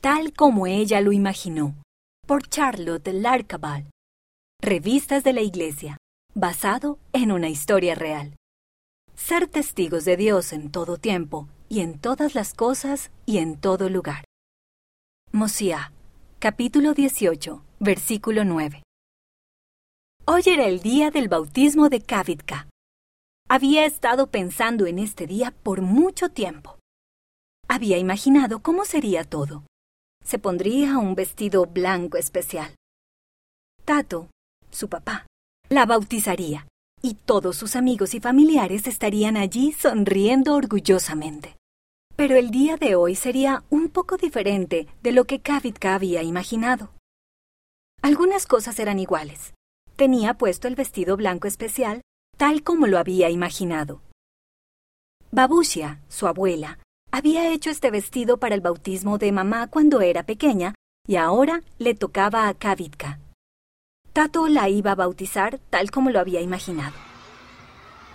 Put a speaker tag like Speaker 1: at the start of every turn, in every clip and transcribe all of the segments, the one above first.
Speaker 1: tal como ella lo imaginó, por Charlotte Larcabal. Revistas de la Iglesia, basado en una historia real. Ser testigos de Dios en todo tiempo, y en todas las cosas, y en todo lugar. Mosiah, capítulo 18, versículo 9. Hoy era el día del bautismo de Kavitka. Había estado pensando en este día por mucho tiempo. Había imaginado cómo sería todo. Se pondría un vestido blanco especial. Tato, su papá, la bautizaría, y todos sus amigos y familiares estarían allí sonriendo orgullosamente. Pero el día de hoy sería un poco diferente de lo que Kavitka había imaginado. Algunas cosas eran iguales. Tenía puesto el vestido blanco especial, tal como lo había imaginado. Babushia, su abuela, había hecho este vestido para el bautismo de mamá cuando era pequeña y ahora le tocaba a Kavitka. Tato la iba a bautizar tal como lo había imaginado.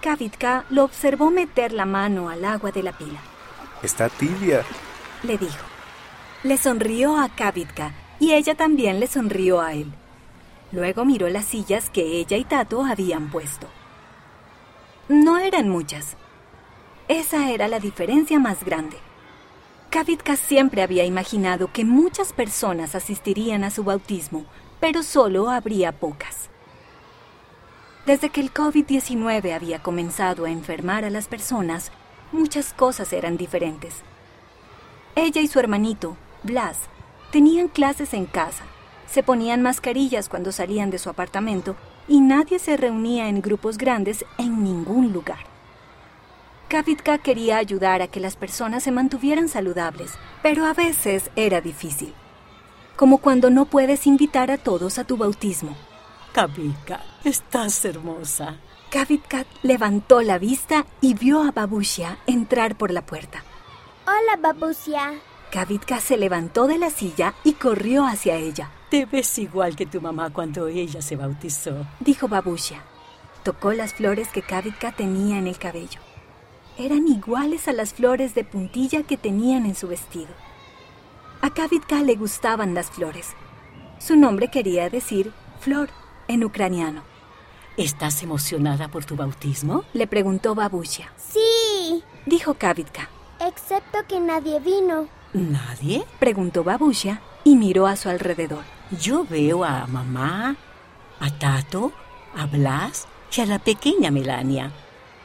Speaker 1: Kavitka lo observó meter la mano al agua de la pila.
Speaker 2: Está tibia,
Speaker 1: le dijo. Le sonrió a Kavitka y ella también le sonrió a él. Luego miró las sillas que ella y Tato habían puesto. No eran muchas. Esa era la diferencia más grande. Kavitka siempre había imaginado que muchas personas asistirían a su bautismo, pero solo habría pocas. Desde que el COVID-19 había comenzado a enfermar a las personas, muchas cosas eran diferentes. Ella y su hermanito, Blas, tenían clases en casa, se ponían mascarillas cuando salían de su apartamento y nadie se reunía en grupos grandes en ningún lugar. Kavitka quería ayudar a que las personas se mantuvieran saludables, pero a veces era difícil. Como cuando no puedes invitar a todos a tu bautismo.
Speaker 3: Kavitka, estás hermosa.
Speaker 1: Kavitka levantó la vista y vio a Babushia entrar por la puerta.
Speaker 4: Hola, Babushia.
Speaker 1: Kavitka se levantó de la silla y corrió hacia ella.
Speaker 3: Te ves igual que tu mamá cuando ella se bautizó,
Speaker 1: dijo Babushia. Tocó las flores que Kavitka tenía en el cabello. Eran iguales a las flores de puntilla que tenían en su vestido. A Kavitka le gustaban las flores. Su nombre quería decir flor en ucraniano.
Speaker 3: ¿Estás emocionada por tu bautismo?
Speaker 1: Le preguntó Babushia.
Speaker 4: Sí,
Speaker 1: dijo Kavitka.
Speaker 4: Excepto que nadie vino.
Speaker 3: ¿Nadie?
Speaker 1: Preguntó Babushia y miró a su alrededor.
Speaker 3: Yo veo a mamá, a Tato, a Blas y a la pequeña Melania.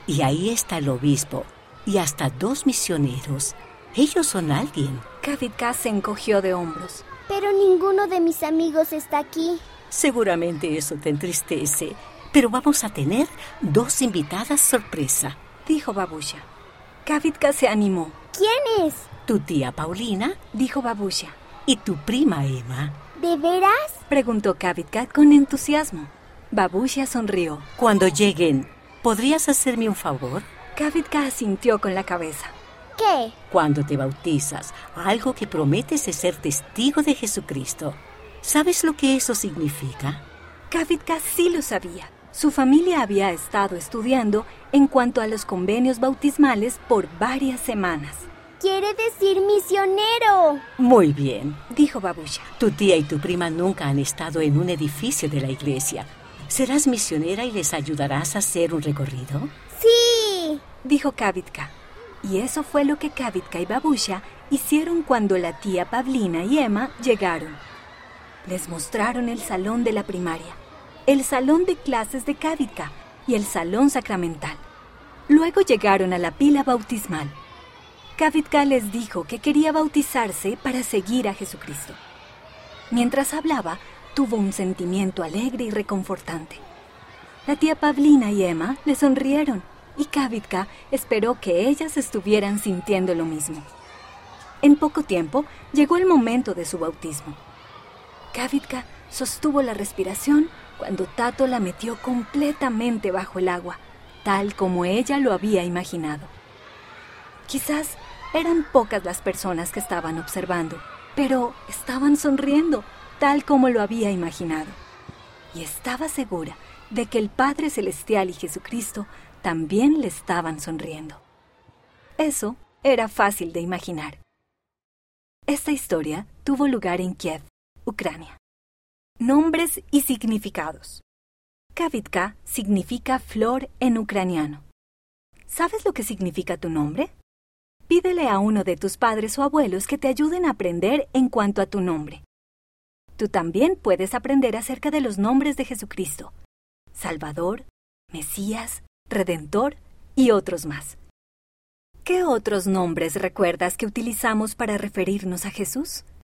Speaker 3: Y ahí está el obispo y hasta dos misioneros. Ellos son alguien.
Speaker 1: Kavitka se encogió de hombros.
Speaker 4: Pero ninguno de mis amigos está aquí.
Speaker 3: Seguramente eso te entristece, pero vamos a tener dos invitadas sorpresa,
Speaker 1: dijo Babusha. Kavitka se animó.
Speaker 4: ¿Quién es?
Speaker 3: Tu tía Paulina,
Speaker 1: dijo Babusha.
Speaker 3: Y tu prima Emma.
Speaker 4: ¿De veras?
Speaker 1: preguntó Kavitka con entusiasmo. Babusha sonrió.
Speaker 3: Cuando lleguen, ¿podrías hacerme un favor?
Speaker 1: Kavitka asintió con la cabeza.
Speaker 4: ¿Qué?
Speaker 3: Cuando te bautizas, algo que prometes es ser testigo de Jesucristo. ¿Sabes lo que eso significa?
Speaker 1: Kavitka sí lo sabía. Su familia había estado estudiando en cuanto a los convenios bautismales por varias semanas.
Speaker 4: Quiere decir misionero.
Speaker 3: Muy bien,
Speaker 1: dijo Babusha.
Speaker 3: Tu tía y tu prima nunca han estado en un edificio de la iglesia. ¿Serás misionera y les ayudarás a hacer un recorrido?
Speaker 4: Sí,
Speaker 1: dijo Kavitka. Y eso fue lo que Kavitka y Babusha hicieron cuando la tía Pavlina y Emma llegaron. Les mostraron el salón de la primaria, el salón de clases de Kavitka y el salón sacramental. Luego llegaron a la pila bautismal. Kavitka les dijo que quería bautizarse para seguir a Jesucristo. Mientras hablaba, tuvo un sentimiento alegre y reconfortante. La tía Pavlina y Emma le sonrieron y Kavitka esperó que ellas estuvieran sintiendo lo mismo. En poco tiempo llegó el momento de su bautismo. Kavitka sostuvo la respiración cuando Tato la metió completamente bajo el agua, tal como ella lo había imaginado. Quizás eran pocas las personas que estaban observando, pero estaban sonriendo, tal como lo había imaginado. Y estaba segura de que el Padre Celestial y Jesucristo también le estaban sonriendo. Eso era fácil de imaginar. Esta historia tuvo lugar en Kiev, Ucrania. Nombres y significados. Kavitka significa flor en ucraniano. ¿Sabes lo que significa tu nombre? Pídele a uno de tus padres o abuelos que te ayuden a aprender en cuanto a tu nombre. Tú también puedes aprender acerca de los nombres de Jesucristo, Salvador, Mesías, Redentor y otros más. ¿Qué otros nombres recuerdas que utilizamos para referirnos a Jesús?